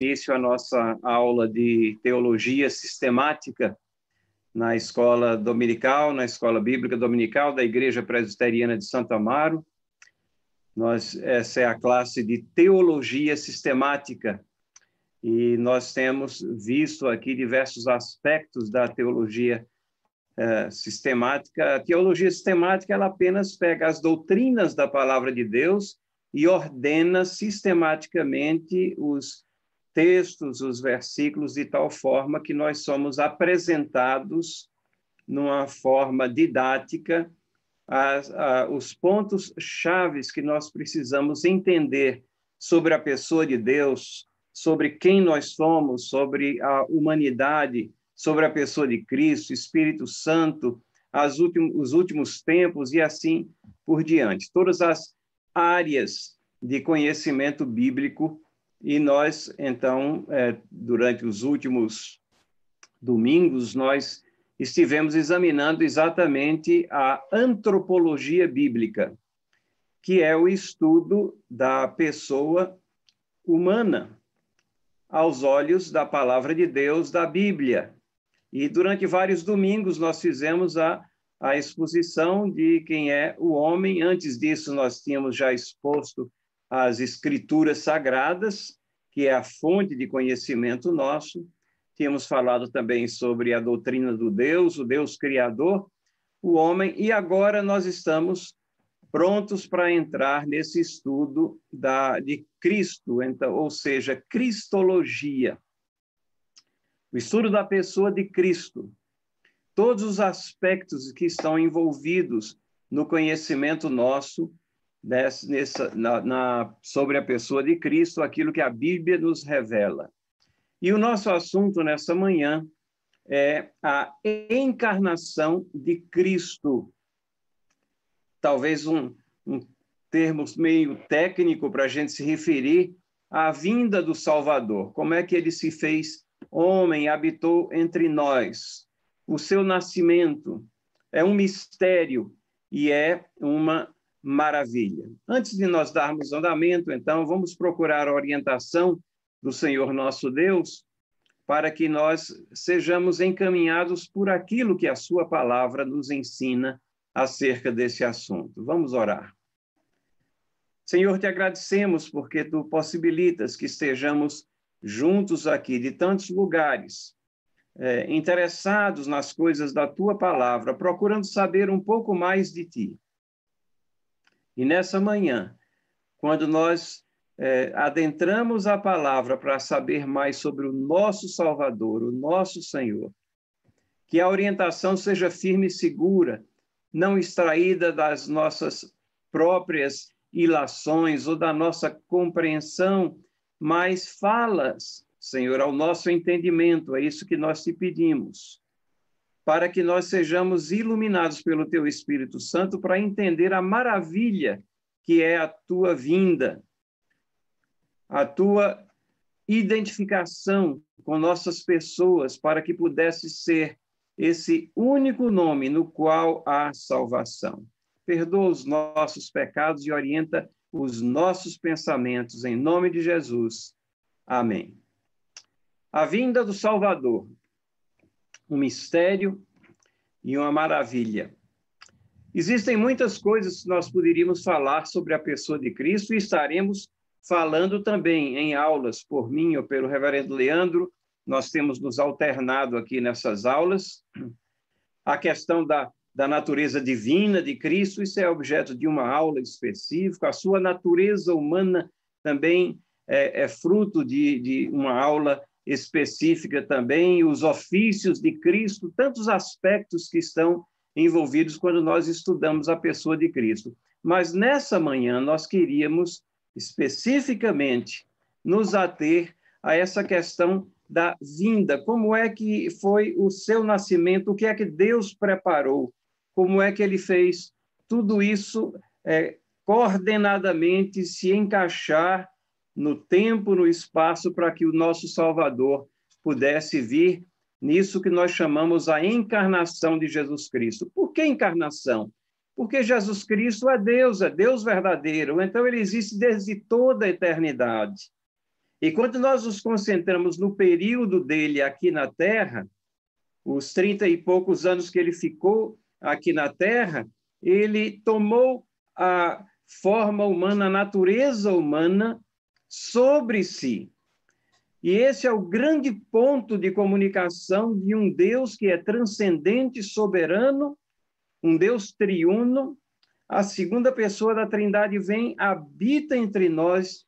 início à nossa aula de teologia sistemática na escola dominical, na escola bíblica dominical da Igreja Presbiteriana de Santo Amaro. Nós, essa é a classe de teologia sistemática e nós temos visto aqui diversos aspectos da teologia eh, sistemática. A teologia sistemática ela apenas pega as doutrinas da palavra de Deus e ordena sistematicamente os textos, os versículos, de tal forma que nós somos apresentados numa forma didática as, a, os pontos chaves que nós precisamos entender sobre a pessoa de Deus, sobre quem nós somos, sobre a humanidade, sobre a pessoa de Cristo, Espírito Santo, últimos, os últimos tempos e assim por diante. Todas as áreas de conhecimento bíblico e nós, então, é, durante os últimos domingos, nós estivemos examinando exatamente a antropologia bíblica, que é o estudo da pessoa humana aos olhos da palavra de Deus, da Bíblia. E durante vários domingos nós fizemos a, a exposição de quem é o homem. Antes disso, nós tínhamos já exposto as escrituras sagradas, que é a fonte de conhecimento nosso. Tínhamos falado também sobre a doutrina do Deus, o Deus Criador, o homem, e agora nós estamos prontos para entrar nesse estudo da, de Cristo, então, ou seja, Cristologia. O estudo da pessoa de Cristo. Todos os aspectos que estão envolvidos no conhecimento nosso nessa, na, na, sobre a pessoa de Cristo, aquilo que a Bíblia nos revela. E o nosso assunto nessa manhã é a encarnação de Cristo. Talvez um, um termo meio técnico para a gente se referir à vinda do Salvador. Como é que ele se fez homem, habitou entre nós? O seu nascimento é um mistério e é uma maravilha. Antes de nós darmos andamento, então, vamos procurar a orientação do Senhor nosso Deus para que nós sejamos encaminhados por aquilo que a Sua palavra nos ensina acerca desse assunto. Vamos orar. Senhor, te agradecemos porque tu possibilitas que estejamos juntos aqui de tantos lugares, é, interessados nas coisas da tua palavra, procurando saber um pouco mais de ti. E nessa manhã, quando nós é, adentramos a palavra para saber mais sobre o nosso Salvador, o nosso Senhor, que a orientação seja firme e segura, não extraída das nossas próprias ilações ou da nossa compreensão, mas falas, Senhor, ao nosso entendimento, é isso que nós te pedimos para que nós sejamos iluminados pelo teu Espírito Santo para entender a maravilha que é a tua vinda, a tua identificação com nossas pessoas, para que pudesse ser esse único nome no qual há salvação. Perdoa os nossos pecados e orienta os nossos pensamentos, em nome de Jesus. Amém. A vinda do Salvador um mistério e uma maravilha. Existem muitas coisas que nós poderíamos falar sobre a pessoa de Cristo e estaremos falando também em aulas por mim ou pelo reverendo Leandro. Nós temos nos alternado aqui nessas aulas. A questão da, da natureza divina de Cristo, isso é objeto de uma aula específica. A sua natureza humana também é, é fruto de, de uma aula específica também, os ofícios de Cristo, tantos aspectos que estão envolvidos quando nós estudamos a pessoa de Cristo. Mas nessa manhã nós queríamos especificamente nos ater a essa questão da vinda, como é que foi o seu nascimento, o que é que Deus preparou, como é que ele fez tudo isso é, coordenadamente se encaixar no tempo, no espaço, para que o nosso Salvador pudesse vir nisso que nós chamamos a encarnação de Jesus Cristo. Por que encarnação? Porque Jesus Cristo é Deus, é Deus verdadeiro, então ele existe desde toda a eternidade. E quando nós nos concentramos no período dele aqui na Terra, os trinta e poucos anos que ele ficou aqui na Terra, ele tomou a forma humana, a natureza humana sobre si. E esse é o grande ponto de comunicação de um Deus que é transcendente, soberano, um Deus triuno. A segunda pessoa da Trindade vem, habita entre nós.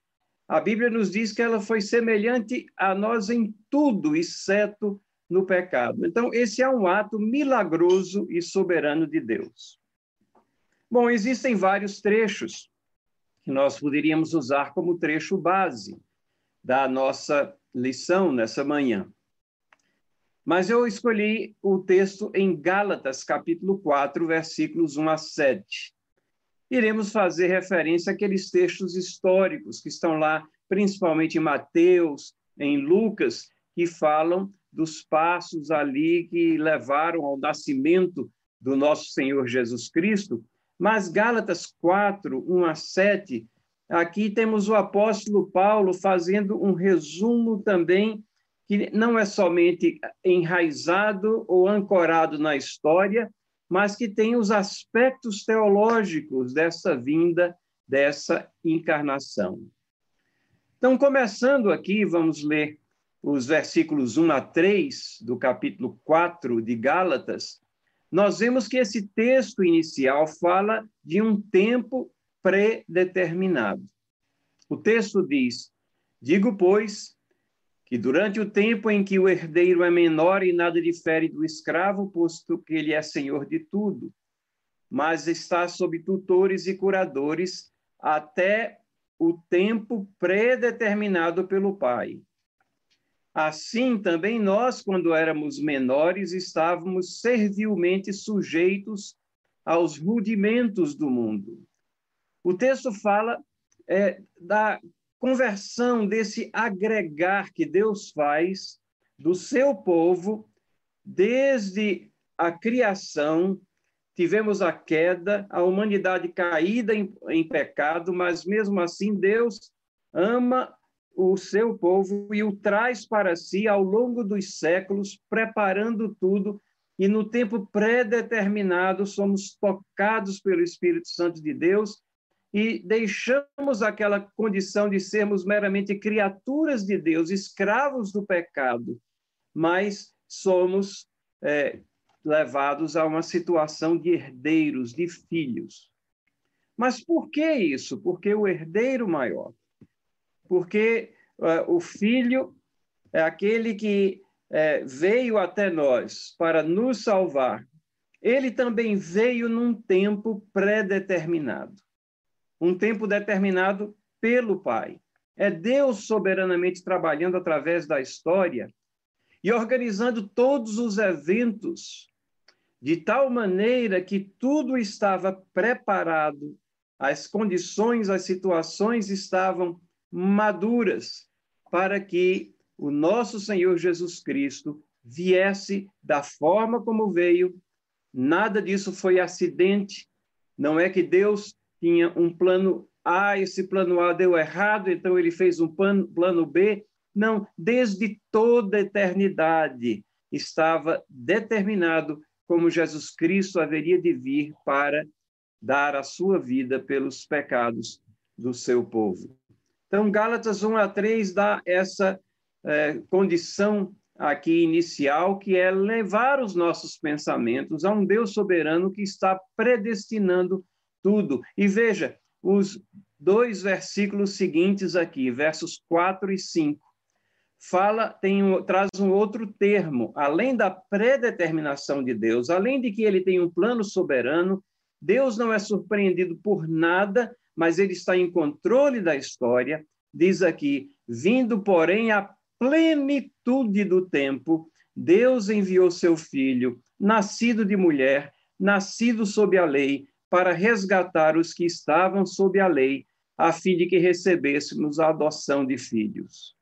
A Bíblia nos diz que ela foi semelhante a nós em tudo, exceto no pecado. Então, esse é um ato milagroso e soberano de Deus. Bom, existem vários trechos que nós poderíamos usar como trecho base da nossa lição nessa manhã. Mas eu escolhi o texto em Gálatas, capítulo 4, versículos 1 a 7. Iremos fazer referência àqueles textos históricos que estão lá, principalmente em Mateus, em Lucas, que falam dos passos ali que levaram ao nascimento do nosso Senhor Jesus Cristo. Mas Gálatas 4, 1 a 7 Aqui temos o apóstolo Paulo fazendo um resumo também, que não é somente enraizado ou ancorado na história, mas que tem os aspectos teológicos dessa vinda, dessa encarnação. Então, começando aqui, vamos ler os versículos 1 a 3 do capítulo 4 de Gálatas. Nós vemos que esse texto inicial fala de um tempo predeterminado. O texto diz: Digo, pois, que durante o tempo em que o herdeiro é menor e nada difere do escravo, posto que ele é senhor de tudo, mas está sob tutores e curadores até o tempo predeterminado pelo Pai. Assim também nós, quando éramos menores, estávamos servilmente sujeitos aos rudimentos do mundo. O texto fala é, da conversão, desse agregar que Deus faz do seu povo desde a criação. Tivemos a queda, a humanidade caída em, em pecado, mas mesmo assim Deus ama o seu povo e o traz para si ao longo dos séculos, preparando tudo, e no tempo pré-determinado somos tocados pelo Espírito Santo de Deus e deixamos aquela condição de sermos meramente criaturas de Deus, escravos do pecado, mas somos é, levados a uma situação de herdeiros, de filhos. Mas por que isso? Porque o herdeiro maior. Porque é, o filho é aquele que é, veio até nós para nos salvar. Ele também veio num tempo pré-determinado um tempo determinado pelo Pai. É Deus soberanamente trabalhando através da história e organizando todos os eventos de tal maneira que tudo estava preparado, as condições, as situações estavam maduras para que o nosso Senhor Jesus Cristo viesse da forma como veio. Nada disso foi acidente. Não é que Deus tinha um plano A, esse plano A deu errado, então ele fez um plano, B. Não, desde toda a eternidade estava determinado como Jesus Cristo haveria de vir para dar a sua vida pelos pecados do seu povo. Então, Gálatas 1 a 3 dá essa é, condição aqui inicial, que é levar os nossos pensamentos a um Deus soberano que está predestinando tudo. E veja, os dois versículos seguintes aqui, versos 4 e 5, fala, tem um, traz um outro termo, além da predeterminação de Deus, além de que ele tem um plano soberano, Deus não é surpreendido por nada, mas ele está em controle da história. Diz aqui: vindo, porém, a plenitude do tempo, Deus enviou seu filho, nascido de mulher, nascido sob a lei, para resgatar os que estavam sob a lei, a fim de que recebêssemos a adoção de filhos.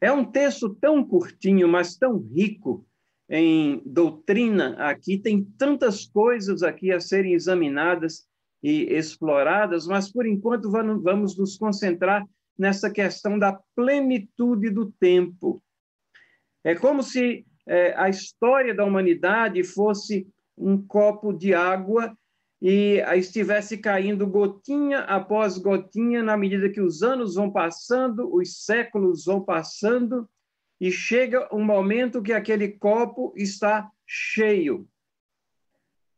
É um texto tão curtinho, mas tão rico em doutrina aqui, tem tantas coisas aqui a serem examinadas e exploradas, mas por enquanto vamos nos concentrar nessa questão da plenitude do tempo. É como se é, a história da humanidade fosse um copo de água e estivesse caindo gotinha após gotinha na medida que os anos vão passando, os séculos vão passando, e chega um momento que aquele copo está cheio.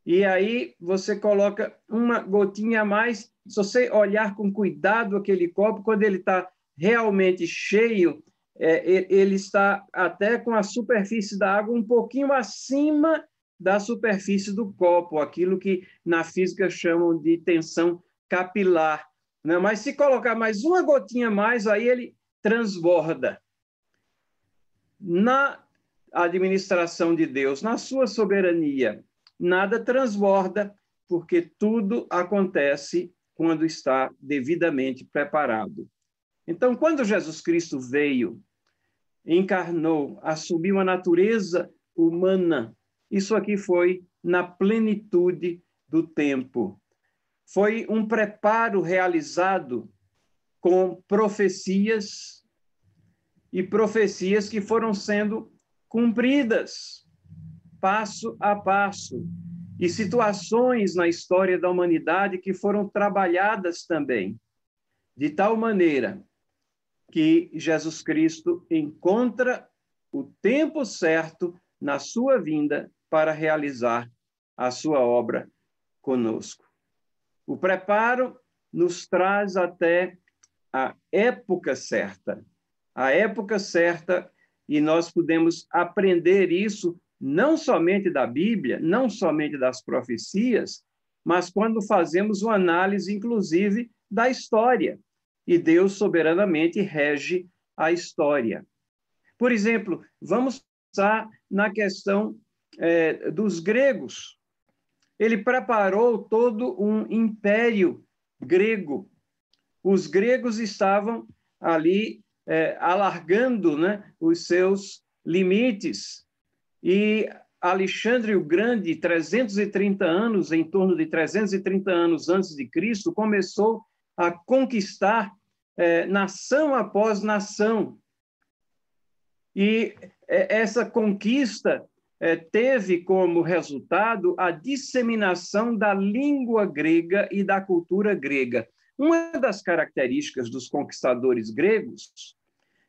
E aí você coloca uma gotinha a mais. Se você olhar com cuidado aquele copo, quando ele está realmente cheio, é, ele está até com a superfície da água um pouquinho acima da superfície do copo, aquilo que na física chamam de tensão capilar. Né? Mas se colocar mais uma gotinha mais, aí ele transborda. Na administração de Deus, na sua soberania, nada transborda, porque tudo acontece quando está devidamente preparado. Então, quando Jesus Cristo veio, encarnou, assumiu a natureza humana, isso aqui foi na plenitude do tempo. Foi um preparo realizado com profecias e profecias que foram sendo cumpridas passo a passo e situações na história da humanidade que foram trabalhadas também, de tal maneira que Jesus Cristo encontra o tempo certo na sua vinda para realizar a sua obra conosco. O preparo nos traz até a época certa. A época certa, e nós podemos aprender isso não somente da Bíblia, não somente das profecias, mas quando fazemos uma análise, inclusive, da história. E Deus soberanamente rege a história. Por exemplo, vamos pensar na questão é, dos gregos. Ele preparou todo um império grego. Os gregos estavam ali é, alargando né, os seus limites. E Alexandre o Grande, 330 anos, em torno de 330 anos antes de Cristo, começou a conquistar é, nação após nação. E é, essa conquista é, teve como resultado a disseminação da língua grega e da cultura grega. Uma das características dos conquistadores gregos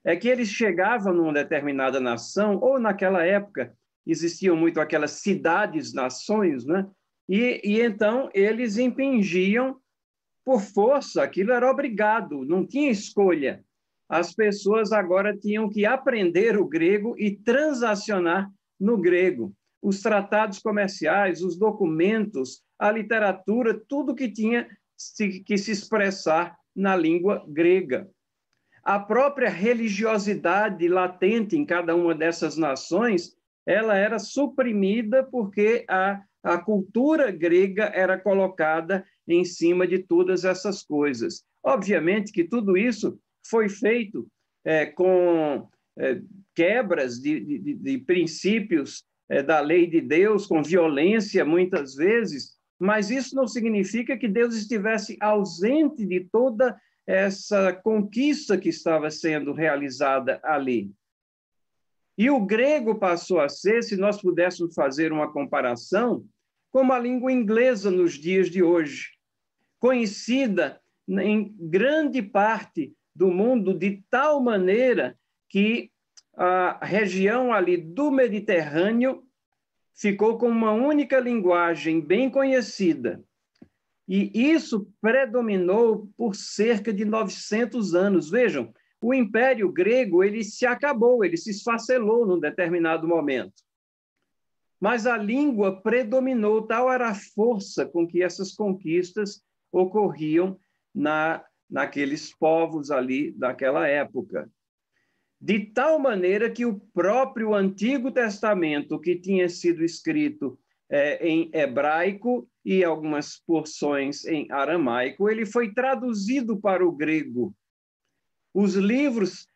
é que eles chegavam numa determinada nação, ou naquela época existiam muito aquelas cidades-nações, né? E, e então eles impingiam por força, aquilo era obrigado, não tinha escolha. As pessoas agora tinham que aprender o grego e transacionar no grego. Os tratados comerciais, os documentos, a literatura, tudo que tinha que se expressar na língua grega. A própria religiosidade latente em cada uma dessas nações, ela era suprimida porque a, a cultura grega era colocada em cima de todas essas coisas. Obviamente que tudo isso foi feito é, com é, quebras de, de, de princípios é, da lei de Deus, com violência muitas vezes, mas isso não significa que Deus estivesse ausente de toda essa conquista que estava sendo realizada ali. E o grego passou a ser, se nós pudéssemos fazer uma comparação, como a língua inglesa nos dias de hoje, conhecida em grande parte do mundo de tal maneira que a região ali do Mediterrâneo ficou com uma única linguagem bem conhecida. E isso predominou por cerca de 900 anos. Vejam, o Império Grego ele se acabou, ele se esfacelou num determinado momento. Mas a língua predominou, tal era a força com que essas conquistas ocorriam na naqueles povos ali daquela época. De tal maneira que o próprio Antigo Testamento, que tinha sido escrito é, em hebraico e algumas porções em aramaico, ele foi traduzido para o grego. Os livros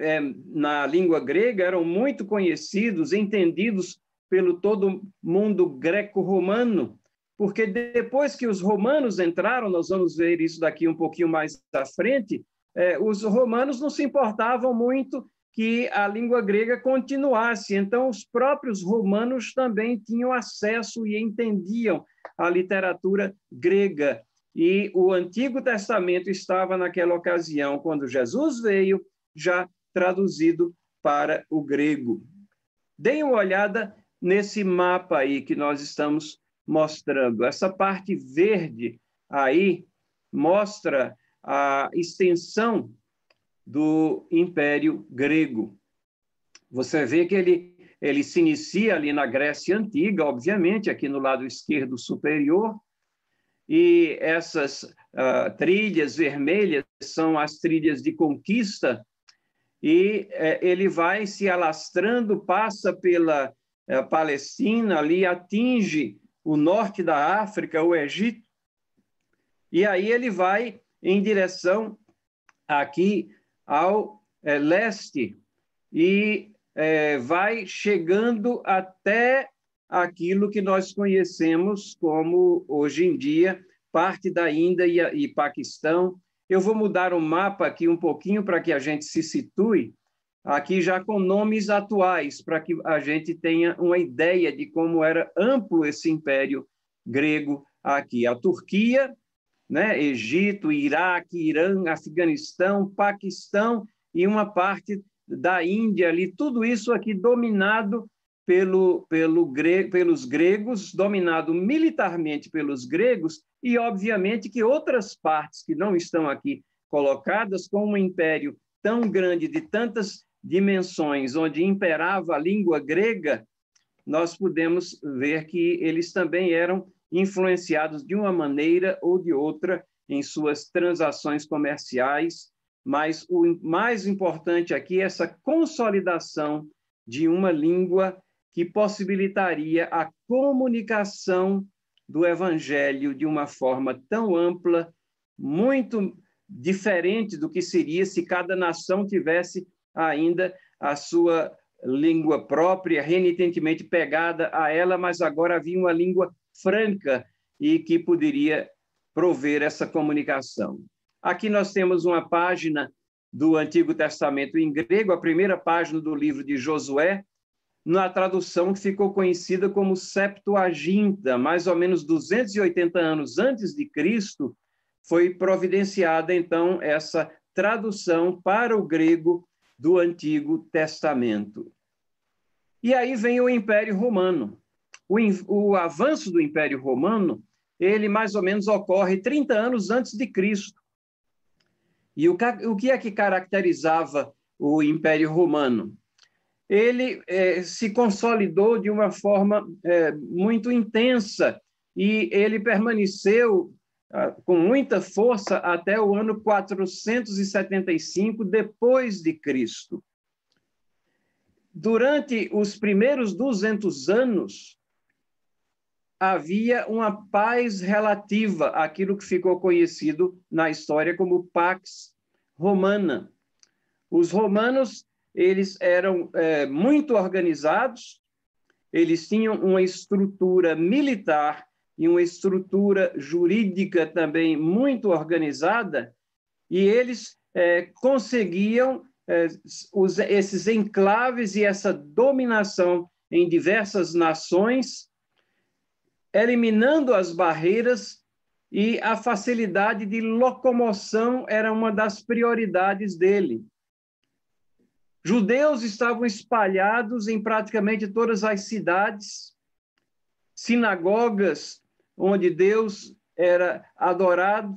é, na língua grega eram muito conhecidos, entendidos pelo todo mundo greco-romano, porque depois que os romanos entraram, nós vamos ver isso daqui um pouquinho mais à frente, é, os romanos não se importavam muito que a língua grega continuasse. Então, os próprios romanos também tinham acesso e entendiam a literatura grega. E o Antigo Testamento estava naquela ocasião, quando Jesus veio, já traduzido para o grego. Deem uma olhada nesse mapa aí que nós estamos mostrando. Essa parte verde aí mostra a extensão do Império Grego. Você vê que ele, ele se inicia ali na Grécia Antiga, obviamente, aqui no lado esquerdo superior, e essas uh, trilhas vermelhas são as trilhas de conquista, e uh, ele vai se alastrando, passa pela uh, Palestina, ali atinge o norte da África, o Egito, e aí ele vai em direção aqui ao é, leste e vai chegando até aquilo que nós conhecemos como, hoje em dia, parte da Índia e, e Paquistão. Eu vou mudar o mapa aqui um pouquinho para que a gente se situe aqui já com nomes atuais, para que a gente tenha uma ideia de como era amplo esse império grego aqui. A Turquia né? Egito, Iraque, Irã, Afeganistão, Paquistão e uma parte da Índia ali, tudo isso aqui dominado pelo, pelo gre, pelos gregos, dominado militarmente pelos gregos, e obviamente que outras partes que não estão aqui colocadas, como um império tão grande, de tantas dimensões, onde imperava a língua grega, nós podemos ver que eles também eram influenciados de uma maneira ou de outra em suas transações comerciais, mas o mais importante aqui é essa consolidação de uma língua que possibilitaria a comunicação do evangelho de uma forma tão ampla, muito diferente do que seria se cada nação tivesse ainda a sua língua própria, renitentemente pegada a ela, mas agora havia uma língua franca e que poderia prover essa comunicação. Aqui nós temos uma página do Antigo Testamento em grego, a primeira página do livro de Josué, na tradução que ficou conhecida como Septuaginta, mais ou menos 280 anos antes de Cristo, foi providenciada então essa tradução para o grego do Antigo Testamento. E aí vem o Império Romano o, o avanço do Império Romano, ele mais ou menos ocorre 30 anos antes de Cristo. E o, o que é que caracterizava o Império Romano? Ele é, se consolidou de uma forma é, muito intensa e ele permaneceu ah, com muita força até o ano 475 depois de Cristo. Durante os primeiros 200 anos, havia uma paz relativa àquilo que ficou conhecido na história como Pax Romana. Os romanos eles eram é, muito organizados, eles tinham uma estrutura militar e uma estrutura jurídica também muito organizada, e eles é, conseguiam é, os, esses enclaves e essa dominação em diversas nações eliminando as barreiras e a facilidade de locomoção era uma das prioridades dele. Judeus estavam espalhados em praticamente todas as cidades, sinagogas onde Deus era adorado,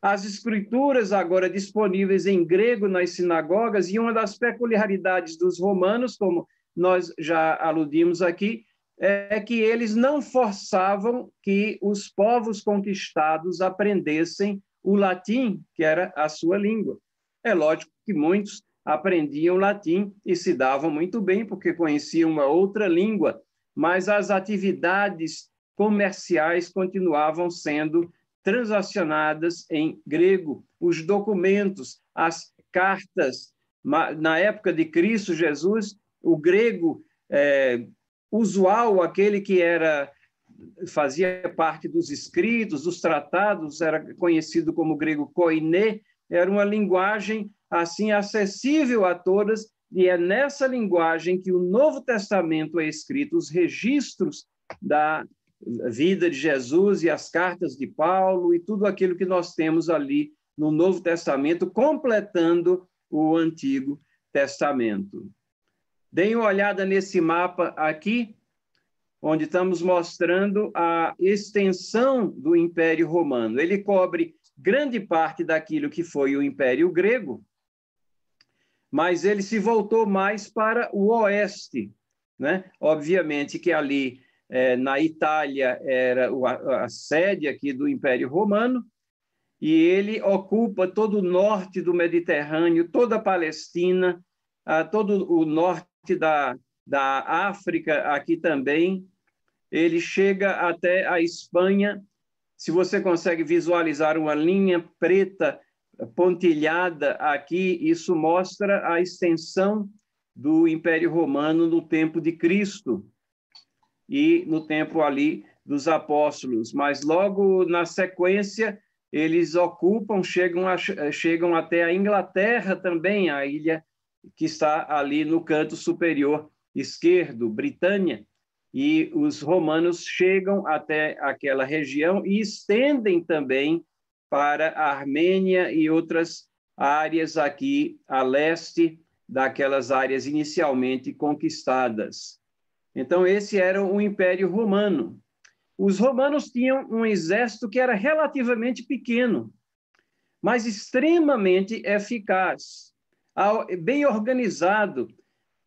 as escrituras agora disponíveis em grego nas sinagogas, e uma das peculiaridades dos romanos, como nós já aludimos aqui, é que eles não forçavam que os povos conquistados aprendessem o latim, que era a sua língua. É lógico que muitos aprendiam latim e se davam muito bem porque conheciam uma outra língua, mas as atividades comerciais continuavam sendo transacionadas em grego. Os documentos, as cartas, na época de Cristo Jesus, o grego é, usual, aquele que era fazia parte dos escritos, dos tratados, era conhecido como grego koiné, era uma linguagem assim acessível a todas, e é nessa linguagem que o Novo Testamento é escrito, os registros da vida de Jesus e as cartas de Paulo e tudo aquilo que nós temos ali no Novo Testamento, completando o Antigo Testamento. Deem uma olhada nesse mapa aqui, onde estamos mostrando a extensão do Império Romano. Ele cobre grande parte daquilo que foi o Império Grego, mas ele se voltou mais para o oeste. Né? Obviamente que ali é, na Itália era a, a sede aqui do Império Romano, e ele ocupa todo o norte do Mediterrâneo, toda a Palestina, todo o norte da, da África aqui também. Ele chega até a Espanha. Se você consegue visualizar uma linha preta pontilhada aqui, isso mostra a extensão do Império Romano no tempo de Cristo e no tempo ali dos apóstolos. Mas logo na sequência, eles ocupam, chegam, a, chegam até a Inglaterra também, a ilha que está ali no canto superior esquerdo, Britânia, e os romanos chegam até aquela região e estendem também para a Armênia e outras áreas aqui a leste daquelas áreas inicialmente conquistadas. Então, esse era o Império Romano. Os romanos tinham um exército que era relativamente pequeno, mas extremamente eficaz, bem organizado,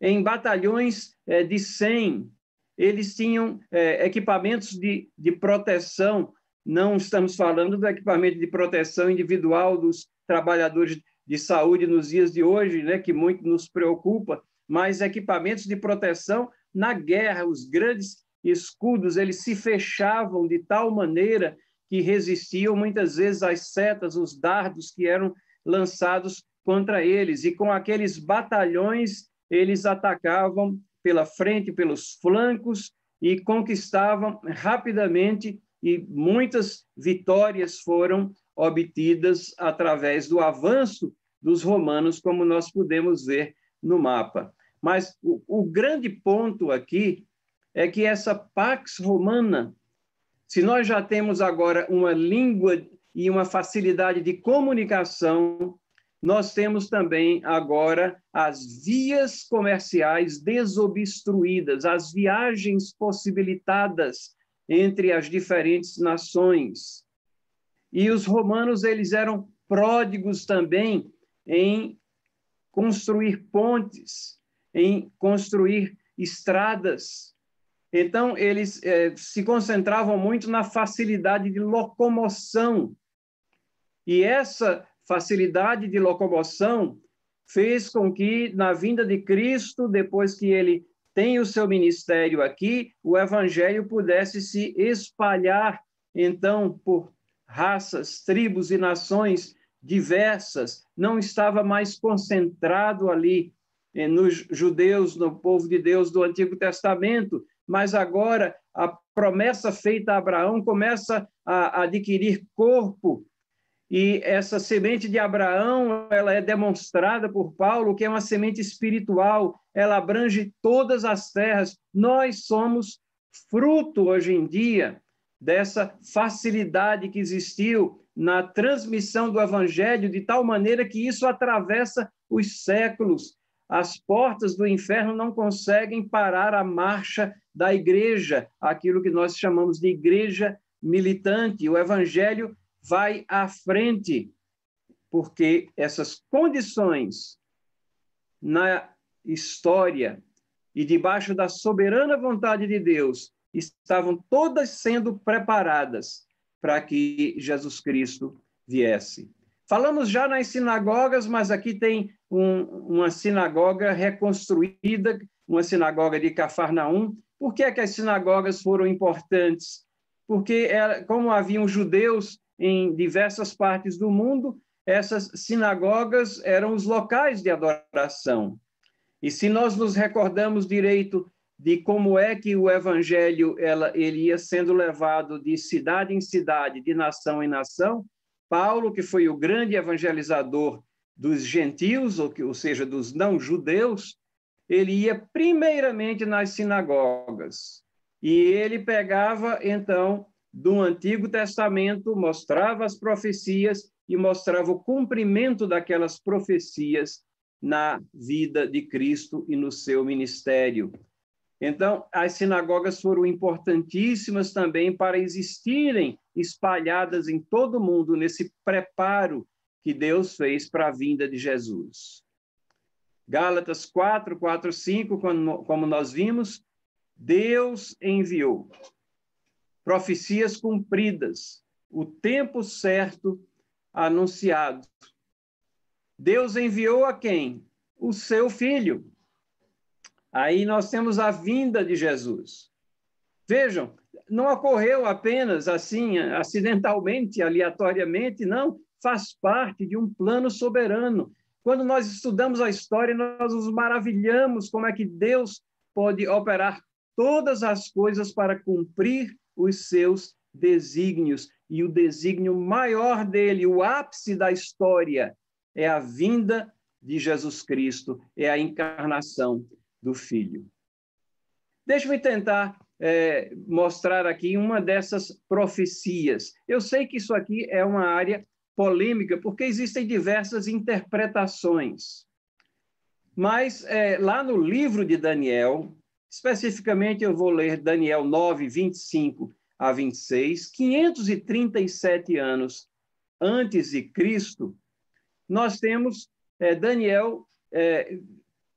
em batalhões é, de 100. Eles tinham é, equipamentos de, de proteção, não estamos falando do equipamento de proteção individual dos trabalhadores de saúde nos dias de hoje, né, que muito nos preocupa, mas equipamentos de proteção na guerra, os grandes escudos, eles se fechavam de tal maneira que resistiam muitas vezes às setas, os dardos que eram lançados contra eles. E com aqueles batalhões, eles atacavam pela frente, pelos flancos e conquistavam rapidamente e muitas vitórias foram obtidas através do avanço dos romanos, como nós podemos ver no mapa. Mas o, o grande ponto aqui é que essa Pax Romana, se nós já temos agora uma língua e uma facilidade de comunicação, nós temos também agora as vias comerciais desobstruídas, as viagens possibilitadas entre as diferentes nações. E os romanos eles eram pródigos também em construir pontes, em construir estradas. Então, eles é, se concentravam muito na facilidade de locomoção. E essa facilidade de locomoção fez com que, na vinda de Cristo, depois que ele tem o seu ministério aqui, o evangelho pudesse se espalhar, então, por raças, tribos e nações diversas, não estava mais concentrado ali eh, nos judeus, no povo de Deus do Antigo Testamento, mas agora a promessa feita a Abraão começa a adquirir corpo e essa semente de Abraão, ela é demonstrada por Paulo que é uma semente espiritual, ela abrange todas as terras. Nós somos fruto hoje em dia dessa facilidade que existiu na transmissão do evangelho de tal maneira que isso atravessa os séculos as portas do inferno não conseguem parar a marcha da igreja, aquilo que nós chamamos de igreja militante. O evangelho vai à frente, porque essas condições na história e debaixo da soberana vontade de Deus estavam todas sendo preparadas para que Jesus Cristo viesse. Falamos já nas sinagogas, mas aqui tem um, uma sinagoga reconstruída, uma sinagoga de Cafarnaum. Por que, é que as sinagogas foram importantes? Porque, como haviam judeus em diversas partes do mundo, essas sinagogas eram os locais de adoração. E se nós nos recordamos direito de como é que o evangelho ela, ele ia sendo levado de cidade em cidade, de nação em nação, Paulo, que foi o grande evangelizador dos gentios, ou, que, ou seja, dos não-judeus, ele ia primeiramente nas sinagogas. E ele pegava, então, do Antigo Testamento, mostrava as profecias e mostrava o cumprimento daquelas profecias na vida de Cristo e no seu ministério. Então, as sinagogas foram importantíssimas também para existirem espalhadas em todo o mundo nesse preparo que Deus fez para a vinda de Jesus. Gálatas 4, 4, 5, como nós vimos, Deus enviou profecias cumpridas, o tempo certo anunciado. Deus enviou a quem? O seu filho. Aí nós temos a vinda de Jesus. Vejam, não ocorreu apenas assim, acidentalmente, aleatoriamente, não. Faz parte de um plano soberano. Quando nós estudamos a história, nós nos maravilhamos como é que Deus pode operar todas as coisas para cumprir os seus desígnios. E o desígnio maior dele, o ápice da história, é a vinda de Jesus Cristo, é a encarnação do Filho. Deixa-me tentar é, mostrar aqui uma dessas profecias. Eu sei que isso aqui é uma área polêmica, porque existem diversas interpretações. Mas é, lá no livro de Daniel, especificamente eu vou ler Daniel 9, 25 a 26, 537 anos antes de Cristo, nós temos é, Daniel é,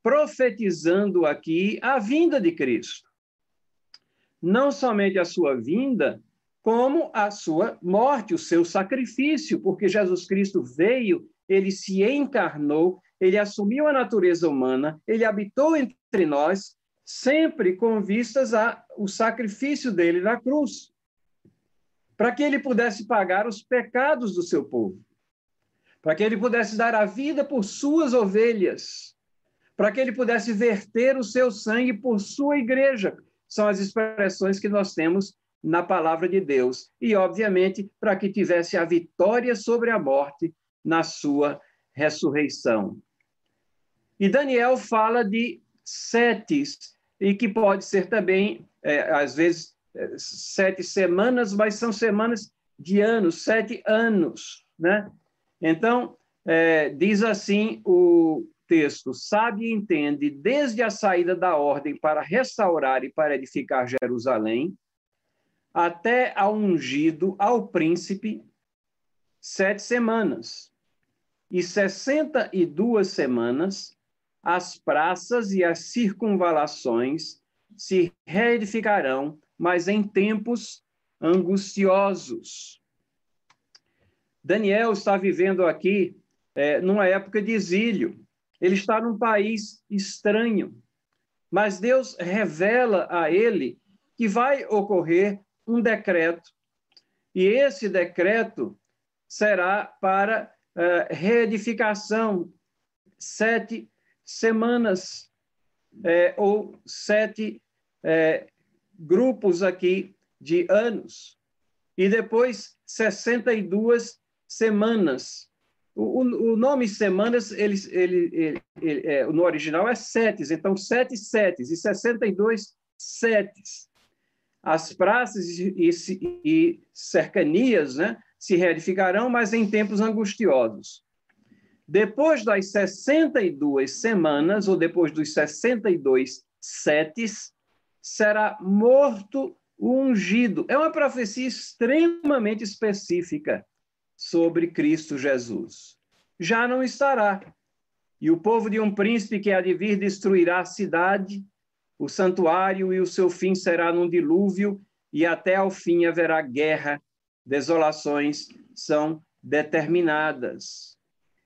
profetizando aqui a vinda de Cristo. Não somente a sua vinda, como a sua morte, o seu sacrifício, porque Jesus Cristo veio, ele se encarnou, ele assumiu a natureza humana, ele habitou entre nós, sempre com vistas ao sacrifício dele na cruz, para que ele pudesse pagar os pecados do seu povo, para que ele pudesse dar a vida por suas ovelhas, para que ele pudesse verter o seu sangue por sua igreja. São as expressões que nós temos na palavra de Deus. E, obviamente, para que tivesse a vitória sobre a morte na sua ressurreição. E Daniel fala de setes, e que pode ser também, é, às vezes, é, sete semanas, mas são semanas de anos, sete anos, né? Então, é, diz assim o, texto sabe e entende desde a saída da ordem para restaurar e para edificar Jerusalém, até ao ungido, ao príncipe, sete semanas. E sessenta e duas semanas, as praças e as circunvalações se reedificarão, mas em tempos angustiosos. Daniel está vivendo aqui é, numa época de exílio. Ele está num país estranho. Mas Deus revela a ele que vai ocorrer um decreto. E esse decreto será para uh, reedificação sete semanas é, ou sete é, grupos aqui de anos. E depois 62 semanas o, o, nome semanas, ele, ele, ele, ele é, no original é setes, então sete setes e 62 setes. As praças e, e, e cercanias né, se reedificarão, mas em tempos angustiosos. Depois das 62 semanas, ou depois dos 62 setes, será morto o ungido. É uma profecia extremamente específica sobre Cristo Jesus. Já não estará. E o povo de um príncipe que há de vir destruirá a cidade, o santuário, e o seu fim será num dilúvio, e até ao fim haverá guerra, desolações são determinadas.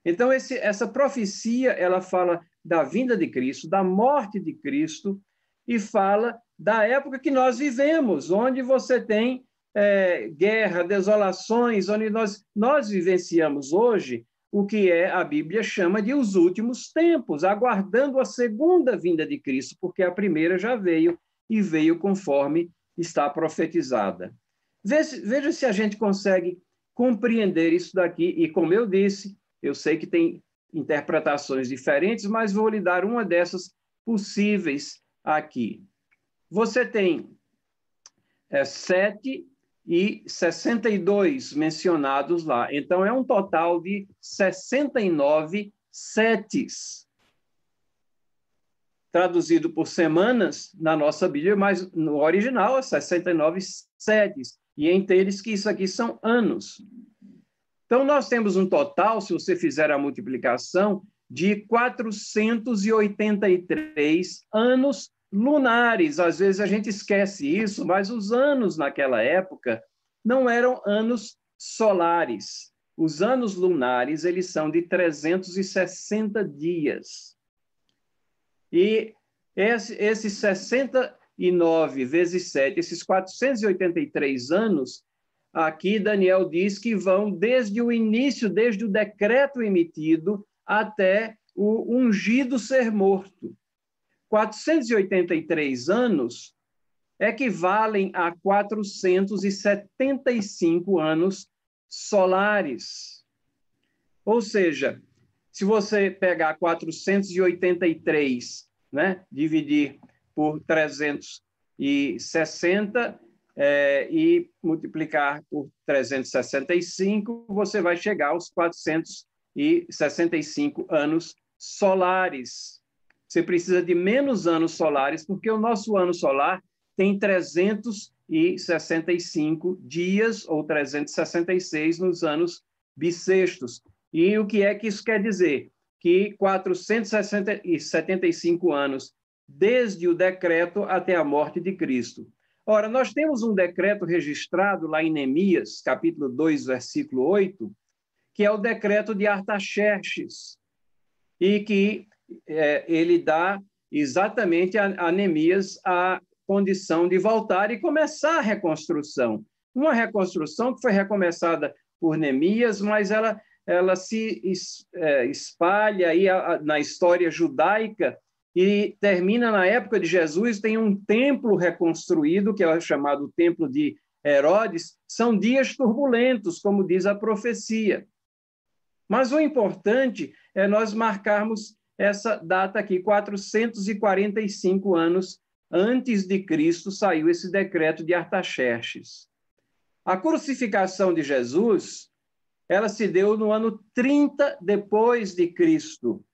Então, esse, essa profecia, ela fala da vinda de Cristo, da morte de Cristo, e fala da época que nós vivemos, onde você tem é, guerra, desolações, onde nós, nós vivenciamos hoje o que é a Bíblia chama de os últimos tempos, aguardando a segunda vinda de Cristo, porque a primeira já veio e veio conforme está profetizada. Veja, veja se a gente consegue compreender isso daqui. E como eu disse, eu sei que tem interpretações diferentes, mas vou lhe dar uma dessas possíveis aqui. Você tem é, sete e 62 mencionados lá. Então, é um total de 69 setes. Traduzido por semanas na nossa Bíblia, mas no original é 69 setes. E entre eles que isso aqui são anos. Então, nós temos um total, se você fizer a multiplicação, de 483 anos lunares. Às vezes a gente esquece isso, mas os anos naquela época não eram anos solares. Os anos lunares, eles são de 360 dias. E esse, esses 69 vezes 7, esses 483 anos, aqui Daniel diz que vão desde o início, desde o decreto emitido até o ungido ser morto. 483 anos equivalem a 475 anos solares. Ou seja, se você pegar 483, né, dividir por 360 é, e multiplicar por 365, você vai chegar aos 465 anos solares você precisa de menos anos solares, porque o nosso ano solar tem 365 dias ou 366 nos anos bissextos. E o que é que isso quer dizer? Que 475 anos desde o decreto até a morte de Cristo. Ora, nós temos um decreto registrado lá em Neemias, capítulo 2, versículo 8, que é o decreto de Artaxerxes, e que é, ele dá exatamente a, a Neemias a condição de voltar e começar a reconstrução. Uma reconstrução que foi recomeçada por Neemias, mas ela, ela se é, espalha aí na história judaica e termina na época de Jesus. Tem um templo reconstruído, que é chamado Templo de Herodes. São dias turbulentos, como diz a profecia. Mas o importante é nós marcarmos essa data aqui, 445 anos antes de Cristo, saiu esse decreto de Artaxerxes. A crucificação de Jesus, ela se deu no ano 30 depois de Cristo.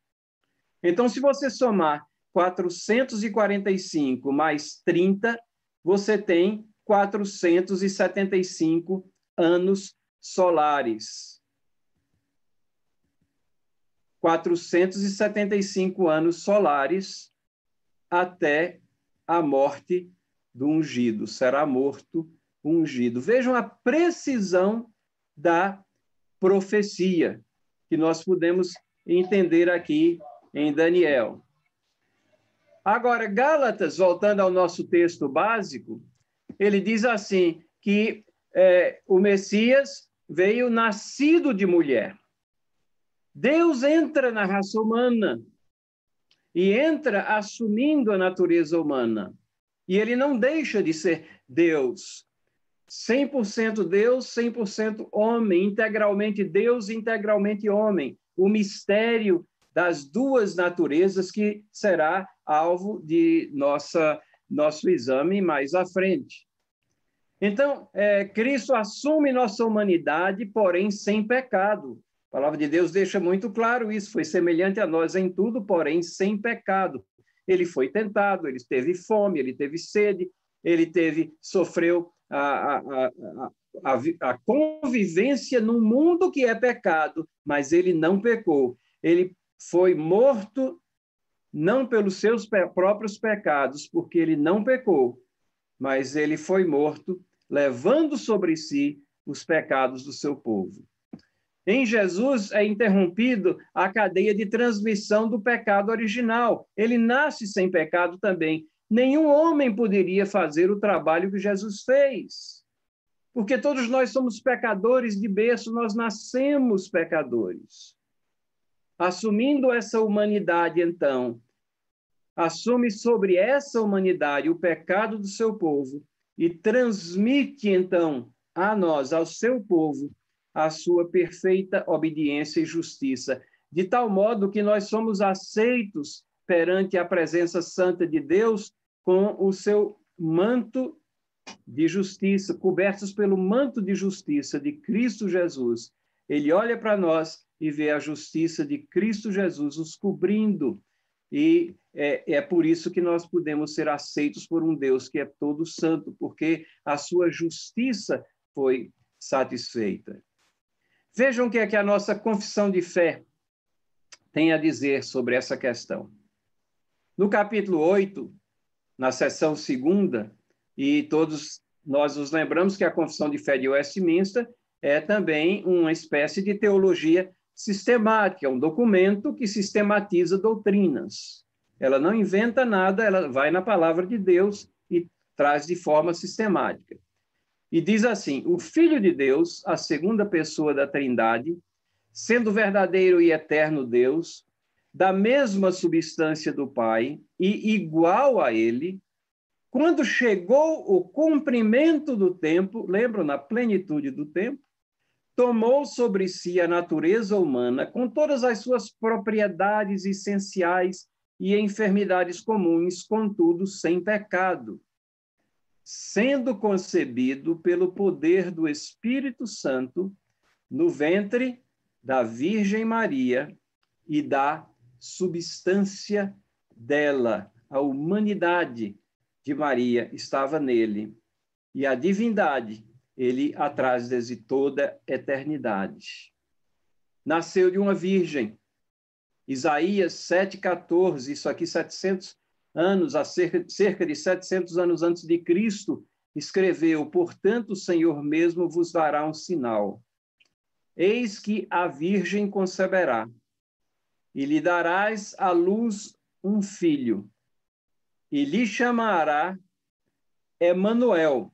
Então, se você somar 445 mais 30, você tem 475 anos solares. 475 anos solares até a morte do ungido. Será morto ungido. Vejam a precisão da profecia que nós podemos entender aqui em Daniel. Agora, Gálatas, voltando ao nosso texto básico, ele diz assim: que é, o Messias veio nascido de mulher. Deus entra na raça humana e entra assumindo a natureza humana. E ele não deixa de ser Deus. 100% Deus, 100% homem, integralmente Deus, integralmente homem. O mistério das duas naturezas que será alvo de nossa nosso exame mais à frente. Então, é, Cristo assume nossa humanidade, porém sem pecado. A palavra de Deus deixa muito claro isso. Foi semelhante a nós em tudo, porém sem pecado. Ele foi tentado, ele teve fome, ele teve sede, ele teve sofreu a, a, a, a, convivência num mundo que é pecado, mas ele não pecou. Ele foi morto não pelos seus próprios pecados, porque ele não pecou, mas ele foi morto levando sobre si os pecados do seu povo. Em Jesus é interrompido a cadeia de transmissão do pecado original. Ele nasce sem pecado também. Nenhum homem poderia fazer o trabalho que Jesus fez. Porque todos nós somos pecadores de berço, nós nascemos pecadores. Assumindo essa humanidade, então, assume sobre essa humanidade o pecado do seu povo e transmite, então, a nós, ao seu povo, a sua perfeita obediência e justiça, de tal modo que nós somos aceitos perante a presença santa de Deus com o seu manto de justiça, cobertos pelo manto de justiça de Cristo Jesus. Ele olha para nós e vê a justiça de Cristo Jesus nos cobrindo. E é, é por isso que nós podemos ser aceitos por um Deus que é todo santo, porque a sua justiça foi satisfeita. Vejam o que é que a nossa confissão de fé tem a dizer sobre essa questão. No capítulo 8, na seção segunda, e todos nós nos lembramos que a confissão de fé de Westminster é também uma espécie de teologia sistemática, é um documento que sistematiza doutrinas. Ela não inventa nada, ela vai na palavra de Deus e traz de forma sistemática. E diz assim: o Filho de Deus, a segunda pessoa da Trindade, sendo verdadeiro e eterno Deus, da mesma substância do Pai e igual a ele, quando chegou o cumprimento do tempo, lembram, na plenitude do tempo, tomou sobre si a natureza humana com todas as suas propriedades essenciais e enfermidades comuns, contudo sem pecado sendo concebido pelo poder do Espírito Santo no ventre da Virgem Maria e da substância dela. A humanidade de Maria estava nele e a divindade ele atrás desde toda eternidade. Nasceu de uma virgem. Isaías 7:14, isso aqui 700 anos, cerca de 700 anos antes de Cristo, escreveu: Portanto, o Senhor mesmo vos dará um sinal. Eis que a Virgem conceberá, e lhe darás à luz um filho, e lhe chamará Emanuel.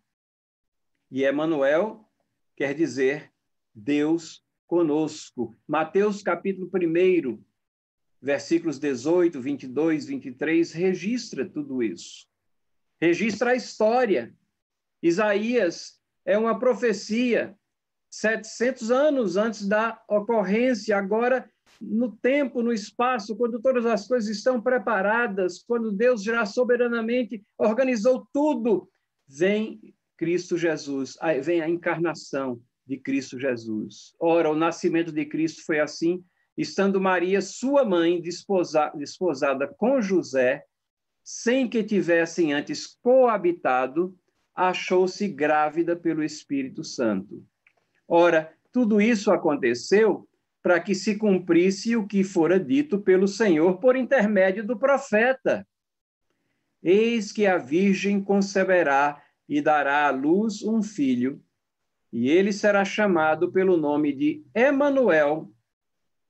E Emanuel quer dizer Deus conosco. Mateus capítulo 1, versículos 18, 22, 23, registra tudo isso. Registra a história. Isaías é uma profecia 700 anos antes da ocorrência, agora no tempo, no espaço, quando todas as coisas estão preparadas, quando Deus já soberanamente organizou tudo, vem Cristo Jesus, vem a encarnação de Cristo Jesus. Ora, o nascimento de Cristo foi assim estando Maria, sua mãe, desposa, desposada com José, sem que tivessem antes coabitado, achou-se grávida pelo Espírito Santo. Ora, tudo isso aconteceu para que se cumprisse o que fora dito pelo Senhor por intermédio do profeta. Eis que a Virgem conceberá e dará à luz um filho, e ele será chamado pelo nome de Emanuel,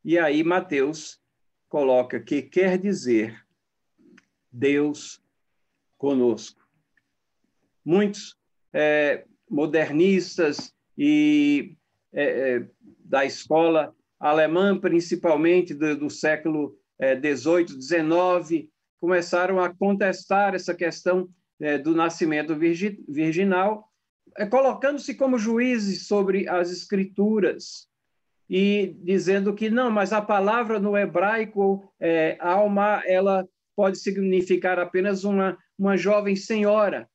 e aí Mateus coloca que quer dizer Deus conosco. Muitos é, modernistas e é, é, da escola alemã, principalmente do, do século XVIII, é, XIX, começaram a contestar essa questão é, do nascimento virgi, virginal, é, colocando-se como juízes sobre as escrituras e dizendo que não, mas a palavra no hebraico, é, alma, ela pode significar apenas uma, uma jovem senhora.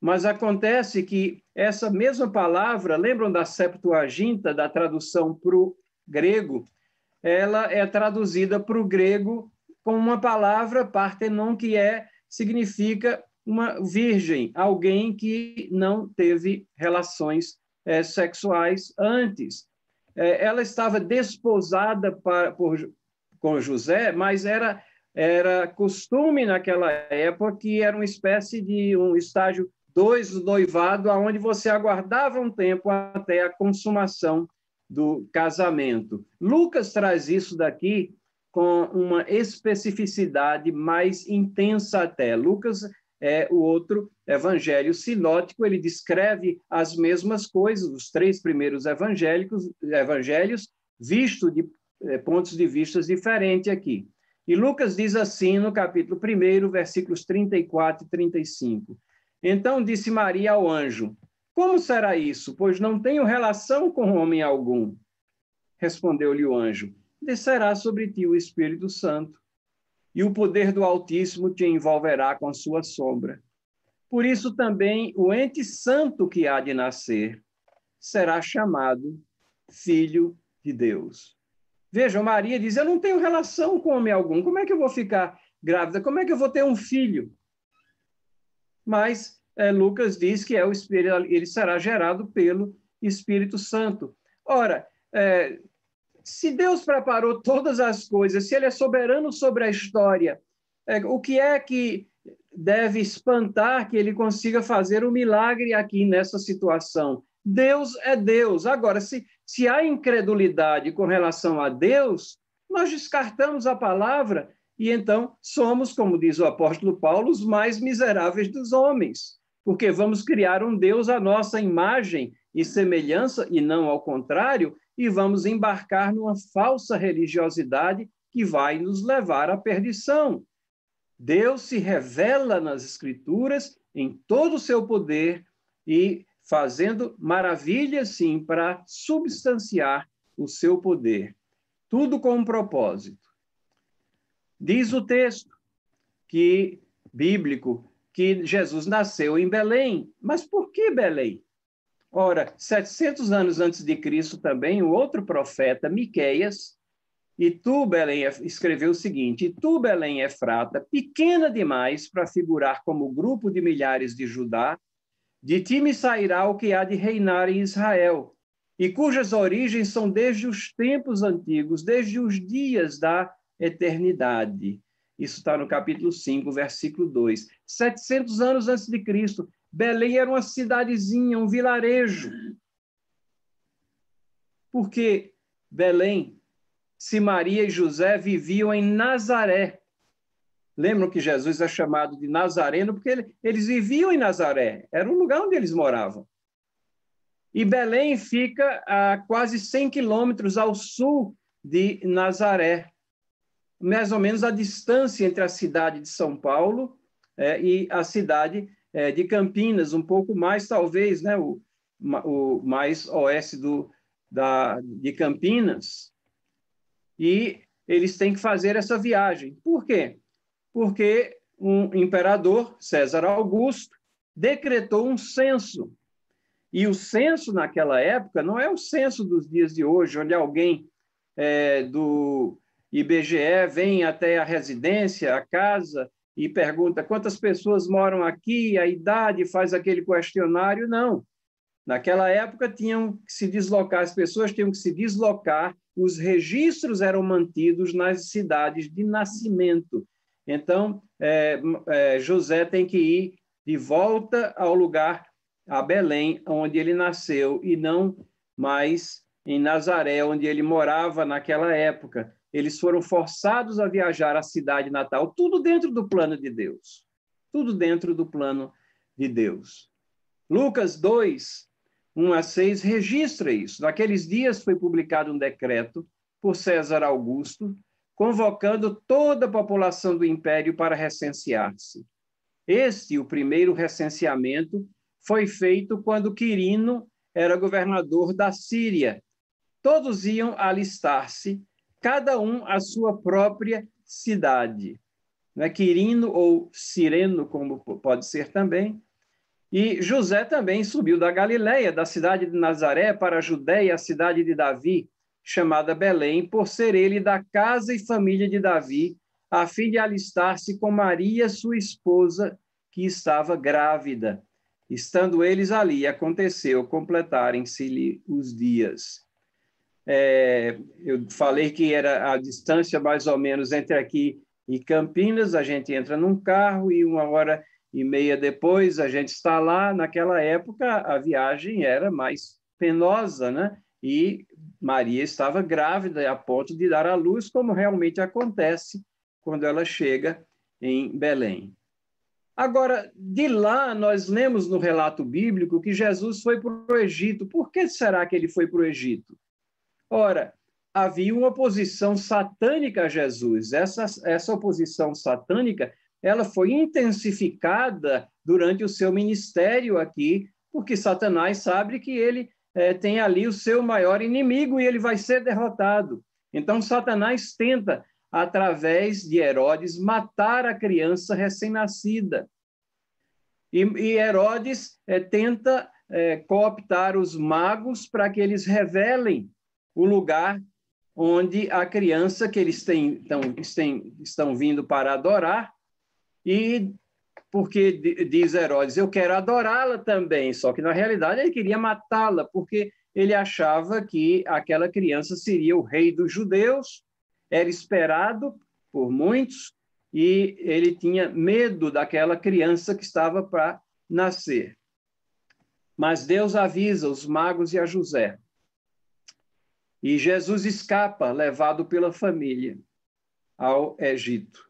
Mas acontece que essa mesma palavra, lembram da Septuaginta, da tradução para o grego? Ela é traduzida para o grego com uma palavra, partenon, que é, significa uma virgem, alguém que não teve relações é, sexuais antes. É, ela estava desposada para, por, com José, mas era, era costume naquela época que era uma espécie de um estágio dois do noivado, aonde você aguardava um tempo até a consumação do casamento. Lucas traz isso daqui com uma especificidade mais intensa até. Lucas é o outro evangelho sinótico, ele descreve as mesmas coisas, os três primeiros evangélicos, evangelhos, visto de é, pontos de vista diferentes aqui. E Lucas diz assim no capítulo 1, versículos 34 e 35. Então disse Maria ao anjo: Como será isso? Pois não tenho relação com homem algum. Respondeu-lhe o anjo: Descerá sobre ti o Espírito Santo, e o poder do Altíssimo te envolverá com sua sombra. Por isso também o ente santo que há de nascer será chamado Filho de Deus. Veja, Maria diz: Eu não tenho relação com homem algum, como é que eu vou ficar grávida? Como é que eu vou ter um filho? Mas é, Lucas diz que é o Espírito, ele será gerado pelo Espírito Santo. Ora, é, se Deus preparou todas as coisas, se Ele é soberano sobre a história, é, o que é que deve espantar que Ele consiga fazer um milagre aqui nessa situação? Deus é Deus. Agora, se, se há incredulidade com relação a Deus, nós descartamos a palavra e então somos, como diz o apóstolo Paulo, os mais miseráveis dos homens, porque vamos criar um Deus à nossa imagem e semelhança, e não ao contrário, e vamos embarcar numa falsa religiosidade que vai nos levar à perdição. Deus se revela nas Escrituras em todo o seu poder e fazendo maravilhas, sim, para substanciar o seu poder. Tudo com um propósito. Diz o texto que bíblico que Jesus nasceu em Belém. Mas por que Belém? Ora, 700 anos antes de Cristo também, o outro profeta, Miqueias, e tu, Belém, escreveu o seguinte: E tu, Belém Efrata, pequena demais para figurar como grupo de milhares de Judá, de ti me sairá o que há de reinar em Israel, e cujas origens são desde os tempos antigos, desde os dias da eternidade. Isso está no capítulo 5, versículo 2. 700 anos antes de Cristo, Belém era uma cidadezinha, um vilarejo. Porque Belém, se Maria e José viviam em Nazaré. Lembram que Jesus é chamado de Nazareno porque eles viviam em Nazaré, era um lugar onde eles moravam. E Belém fica a quase 100 quilômetros ao sul de Nazaré, mais ou menos a distância entre a cidade de São Paulo é, e a cidade é, de Campinas, um pouco mais, talvez, né, o, o mais oeste do, da, de Campinas, e eles têm que fazer essa viagem. Por quê? Porque um imperador, César Augusto, decretou um censo. E o censo naquela época não é o censo dos dias de hoje, onde alguém é, do IBGE vem até a residência, a casa, e pergunta quantas pessoas moram aqui, a idade, faz aquele questionário. Não. Naquela época tinham que se deslocar, as pessoas tinham que se deslocar, os registros eram mantidos nas cidades de nascimento. Então, é, é, José tem que ir de volta ao lugar, a Belém, onde ele nasceu, e não mais em Nazaré, onde ele morava naquela época eles foram forçados a viajar à cidade natal, tudo dentro do plano de Deus. Tudo dentro do plano de Deus. Lucas 2, 1 a 6 registra isso. Naqueles dias foi publicado um decreto por César Augusto, convocando toda a população do império para recensear-se. Este, o primeiro recenseamento, foi feito quando Quirino era governador da Síria. Todos iam alistar-se cada um a sua própria cidade. Né? Quirino ou Sireno, como pode ser também. E José também subiu da Galiléia, da cidade de Nazaré, para a Judéia, a cidade de Davi, chamada Belém, por ser ele da casa e família de Davi, a fim de alistar-se com Maria, sua esposa, que estava grávida. Estando eles ali, aconteceu completarem-se-lhe os dias. É, eu falei que era a distância mais ou menos entre aqui e Campinas, a gente entra num carro e uma hora e meia depois a gente está lá. Naquela época a viagem era mais penosa, né? E Maria estava grávida a ponto de dar à luz, como realmente acontece quando ela chega em Belém. Agora, de lá, nós lemos no relato bíblico que Jesus foi para o Egito. Por que será que ele foi para o Egito? Ora, havia uma oposição satânica a Jesus. Essa, essa oposição satânica ela foi intensificada durante o seu ministério aqui porque Satanás sabe que ele é, tem ali o seu maior inimigo e ele vai ser derrotado. Então, Satanás tenta, através de Herodes, matar a criança recém-nascida. E, e, Herodes é, tenta é, cooptar os magos para que eles revelem o lugar onde a criança que eles têm, então, têm, estão vindo para adorar, e porque diz Herodes, eu quero adorá-la também, só que na realidade ele queria matá-la, porque ele achava que aquela criança seria o rei dos judeus, era esperado por muitos, e ele tinha medo daquela criança que estava para nascer. Mas Deus avisa os magos e a José. E Jesus escapa, levado pela família, ao Egito.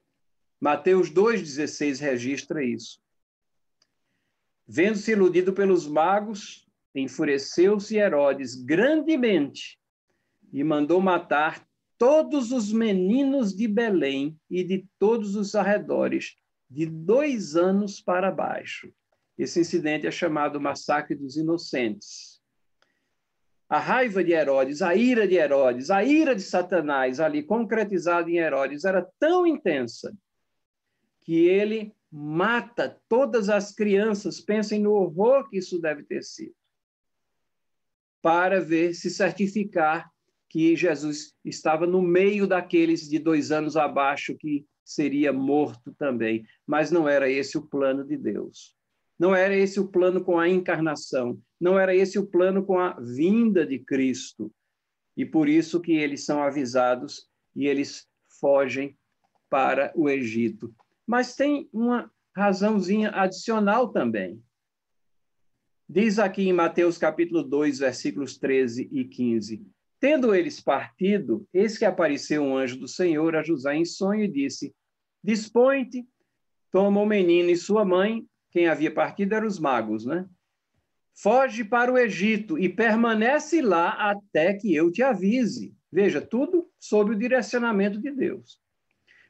Mateus 2,16 registra isso. Vendo-se iludido pelos magos, enfureceu-se Herodes grandemente e mandou matar todos os meninos de Belém e de todos os arredores, de dois anos para baixo. Esse incidente é chamado Massacre dos Inocentes. A raiva de Herodes, a ira de Herodes, a ira de Satanás, ali concretizada em Herodes, era tão intensa que ele mata todas as crianças. Pensem no horror que isso deve ter sido. Para ver se certificar que Jesus estava no meio daqueles de dois anos abaixo que seria morto também. Mas não era esse o plano de Deus. Não era esse o plano com a encarnação. Não era esse o plano com a vinda de Cristo. E por isso que eles são avisados e eles fogem para o Egito. Mas tem uma razãozinha adicional também. Diz aqui em Mateus capítulo 2, versículos 13 e 15: Tendo eles partido, eis que apareceu um anjo do Senhor a José em sonho e disse: Dispõe-te, toma o menino e sua mãe, quem havia partido eram os magos, né? Foge para o Egito e permanece lá até que eu te avise. Veja, tudo sob o direcionamento de Deus.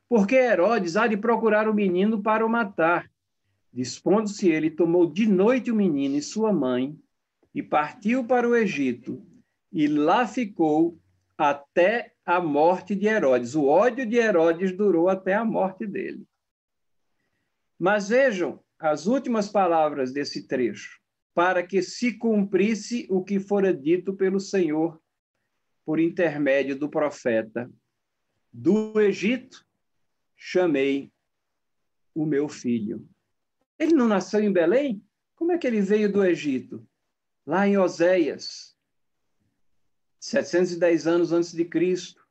Porque Herodes há de procurar o menino para o matar. Dispondo-se ele, tomou de noite o menino e sua mãe e partiu para o Egito e lá ficou até a morte de Herodes. O ódio de Herodes durou até a morte dele. Mas vejam as últimas palavras desse trecho, para que se cumprisse o que fora dito pelo Senhor por intermédio do profeta. Do Egito chamei o meu filho. Ele não nasceu em Belém? Como é que ele veio do Egito? Lá em Oséias, 710 anos antes de Cristo,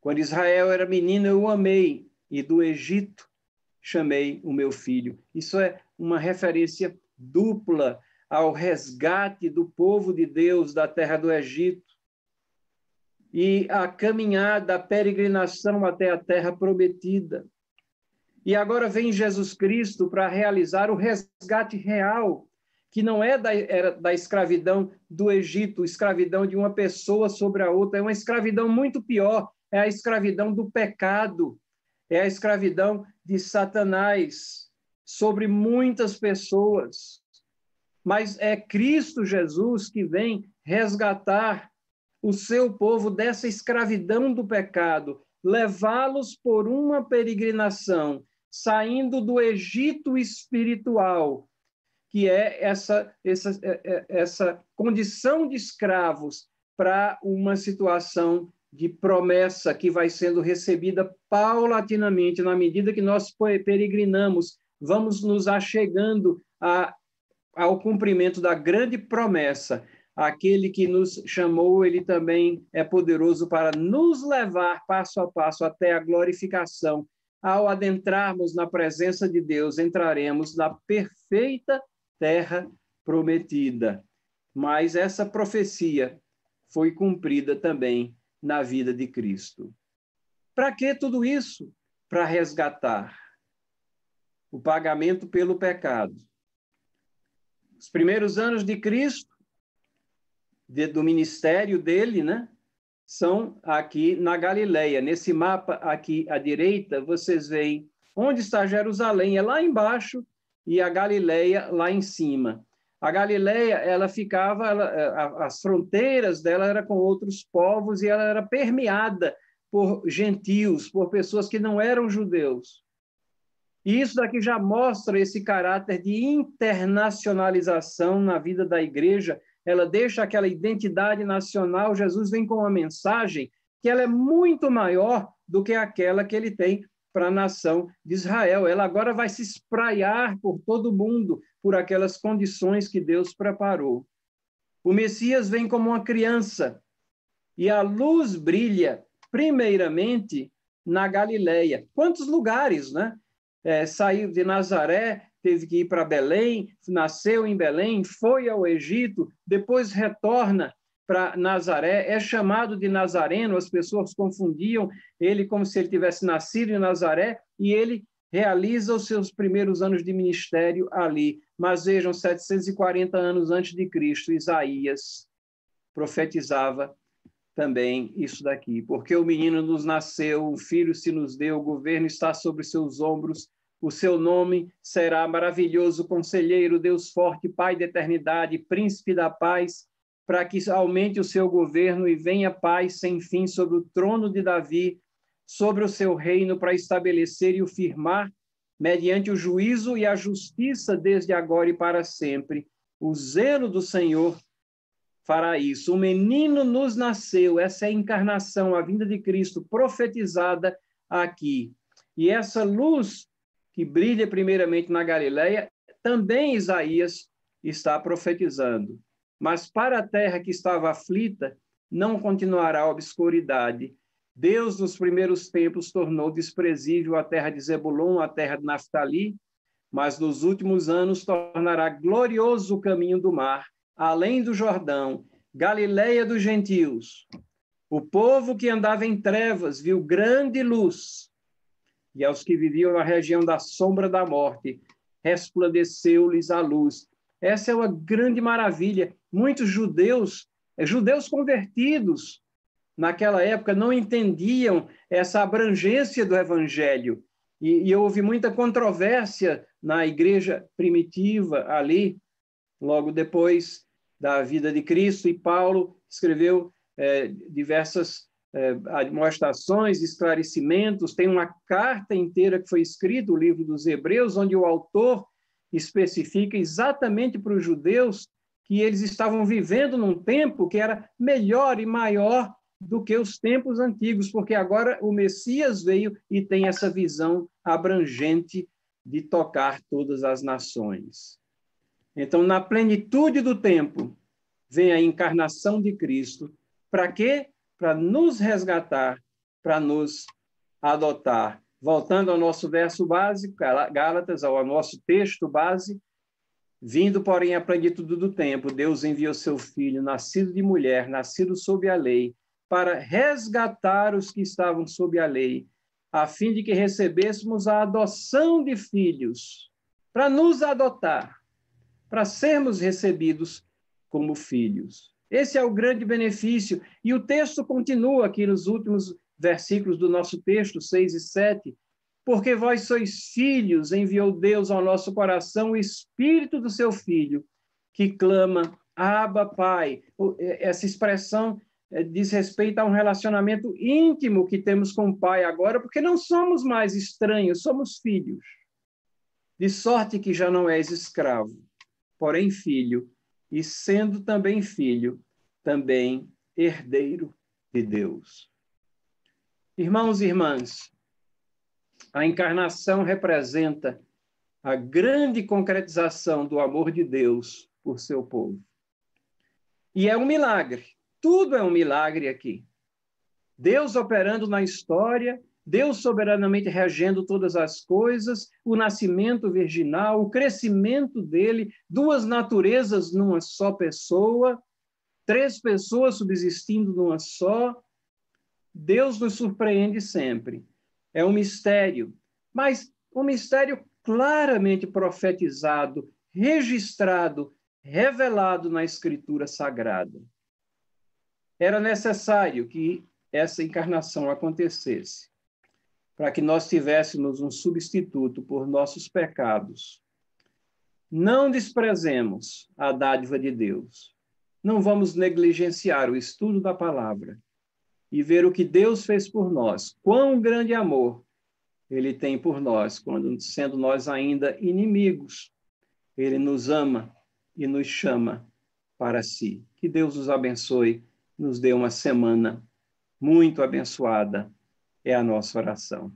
quando Israel era menino, eu o amei, e do Egito chamei o meu filho. Isso é uma referência dupla ao resgate do povo de Deus da terra do Egito e a caminhada, a peregrinação até a terra prometida. E agora vem Jesus Cristo para realizar o resgate real que não é da, era da escravidão do Egito, escravidão de uma pessoa sobre a outra, é uma escravidão muito pior, é a escravidão do pecado, é a escravidão de Satanás sobre muitas pessoas. Mas é Cristo Jesus que vem resgatar o seu povo dessa escravidão do pecado, levá-los por uma peregrinação, saindo do Egito espiritual que é essa, essa, é, é, essa condição de escravos para uma situação de promessa que vai sendo recebida paulatinamente, na medida que nós peregrinamos, vamos nos achegando a, ao cumprimento da grande promessa. Aquele que nos chamou, ele também é poderoso para nos levar passo a passo até a glorificação. Ao adentrarmos na presença de Deus, entraremos na perfeita terra prometida. Mas essa profecia foi cumprida também na vida de Cristo. Para que tudo isso? Para resgatar o pagamento pelo pecado. Os primeiros anos de Cristo, de, do ministério dele, né? São aqui na Galileia. Nesse mapa aqui à direita, vocês veem onde está Jerusalém. É lá embaixo e a Galileia lá em cima. A Galileia, ela ficava, ela, as fronteiras dela eram com outros povos e ela era permeada por gentios, por pessoas que não eram judeus. E isso daqui já mostra esse caráter de internacionalização na vida da igreja. Ela deixa aquela identidade nacional. Jesus vem com uma mensagem que ela é muito maior do que aquela que ele tem para a nação de Israel. Ela agora vai se espraiar por todo o mundo por aquelas condições que Deus preparou. O Messias vem como uma criança e a luz brilha primeiramente na Galileia. Quantos lugares, né? é, saiu de Nazaré, teve que ir para Belém, nasceu em Belém, foi ao Egito, depois retorna para Nazaré, é chamado de Nazareno, as pessoas confundiam ele como se ele tivesse nascido em Nazaré, e ele realiza os seus primeiros anos de ministério ali. Mas vejam, 740 anos antes de Cristo, Isaías profetizava também isso daqui. Porque o menino nos nasceu, um filho se nos deu, o governo está sobre seus ombros, o seu nome será maravilhoso conselheiro, Deus forte, Pai da eternidade, príncipe da paz, para que aumente o seu governo e venha paz sem fim sobre o trono de Davi, sobre o seu reino, para estabelecer e o firmar, mediante o juízo e a justiça desde agora e para sempre. O zelo do Senhor fará isso. O menino nos nasceu, essa é a encarnação, a vinda de Cristo profetizada aqui. E essa luz que brilha primeiramente na Galileia, também Isaías está profetizando. Mas para a terra que estava aflita, não continuará a obscuridade. Deus, nos primeiros tempos, tornou desprezível a terra de Zebulon, a terra de Naftali, mas nos últimos anos tornará glorioso o caminho do mar, além do Jordão, Galileia dos gentios. O povo que andava em trevas viu grande luz e aos que viviam na região da sombra da morte, resplandeceu-lhes a luz. Essa é uma grande maravilha. Muitos judeus, eh, judeus convertidos, naquela época não entendiam essa abrangência do evangelho. E, e houve muita controvérsia na igreja primitiva ali, logo depois da vida de Cristo, e Paulo escreveu é, diversas é, admoestações, esclarecimentos, tem uma carta inteira que foi escrita, o livro dos Hebreus, onde o autor especifica exatamente para os judeus que eles estavam vivendo num tempo que era melhor e maior do que os tempos antigos, porque agora o Messias veio e tem essa visão abrangente de tocar todas as nações. Então, na plenitude do tempo, vem a encarnação de Cristo. Para quê? para nos resgatar, para nos adotar. Voltando ao nosso verso básico, Gálatas, ao nosso texto base, vindo, porém, à plenitude do tempo, Deus enviou seu filho, nascido de mulher, nascido sob a lei, para resgatar os que estavam sob a lei, a fim de que recebêssemos a adoção de filhos, para nos adotar, para sermos recebidos como filhos. Esse é o grande benefício. E o texto continua aqui nos últimos versículos do nosso texto, 6 e 7. Porque vós sois filhos, enviou Deus ao nosso coração o espírito do seu filho, que clama, Abba, Pai. Essa expressão diz respeito a um relacionamento íntimo que temos com o Pai agora, porque não somos mais estranhos, somos filhos. De sorte que já não és escravo, porém filho e sendo também filho, também herdeiro de Deus. Irmãos e irmãs, a encarnação representa a grande concretização do amor de Deus por seu povo. E é um milagre, tudo é um milagre aqui. Deus operando na história Deus soberanamente regendo todas as coisas, o nascimento virginal, o crescimento dele, duas naturezas numa só pessoa, três pessoas subsistindo numa só. Deus nos surpreende sempre. É um mistério, mas um mistério claramente profetizado, registrado, revelado na Escritura Sagrada. Era necessário que essa encarnação acontecesse para que nós tivéssemos um substituto por nossos pecados, Não desprezemos a dádiva de Deus. Não vamos negligenciar o estudo da palavra e ver o que Deus fez por nós. Quão grande amor ele tem por nós, quando sendo nós ainda inimigos, ele nos ama e nos chama para si. Que Deus os abençoe, nos dê uma semana muito abençoada. É a nossa oração.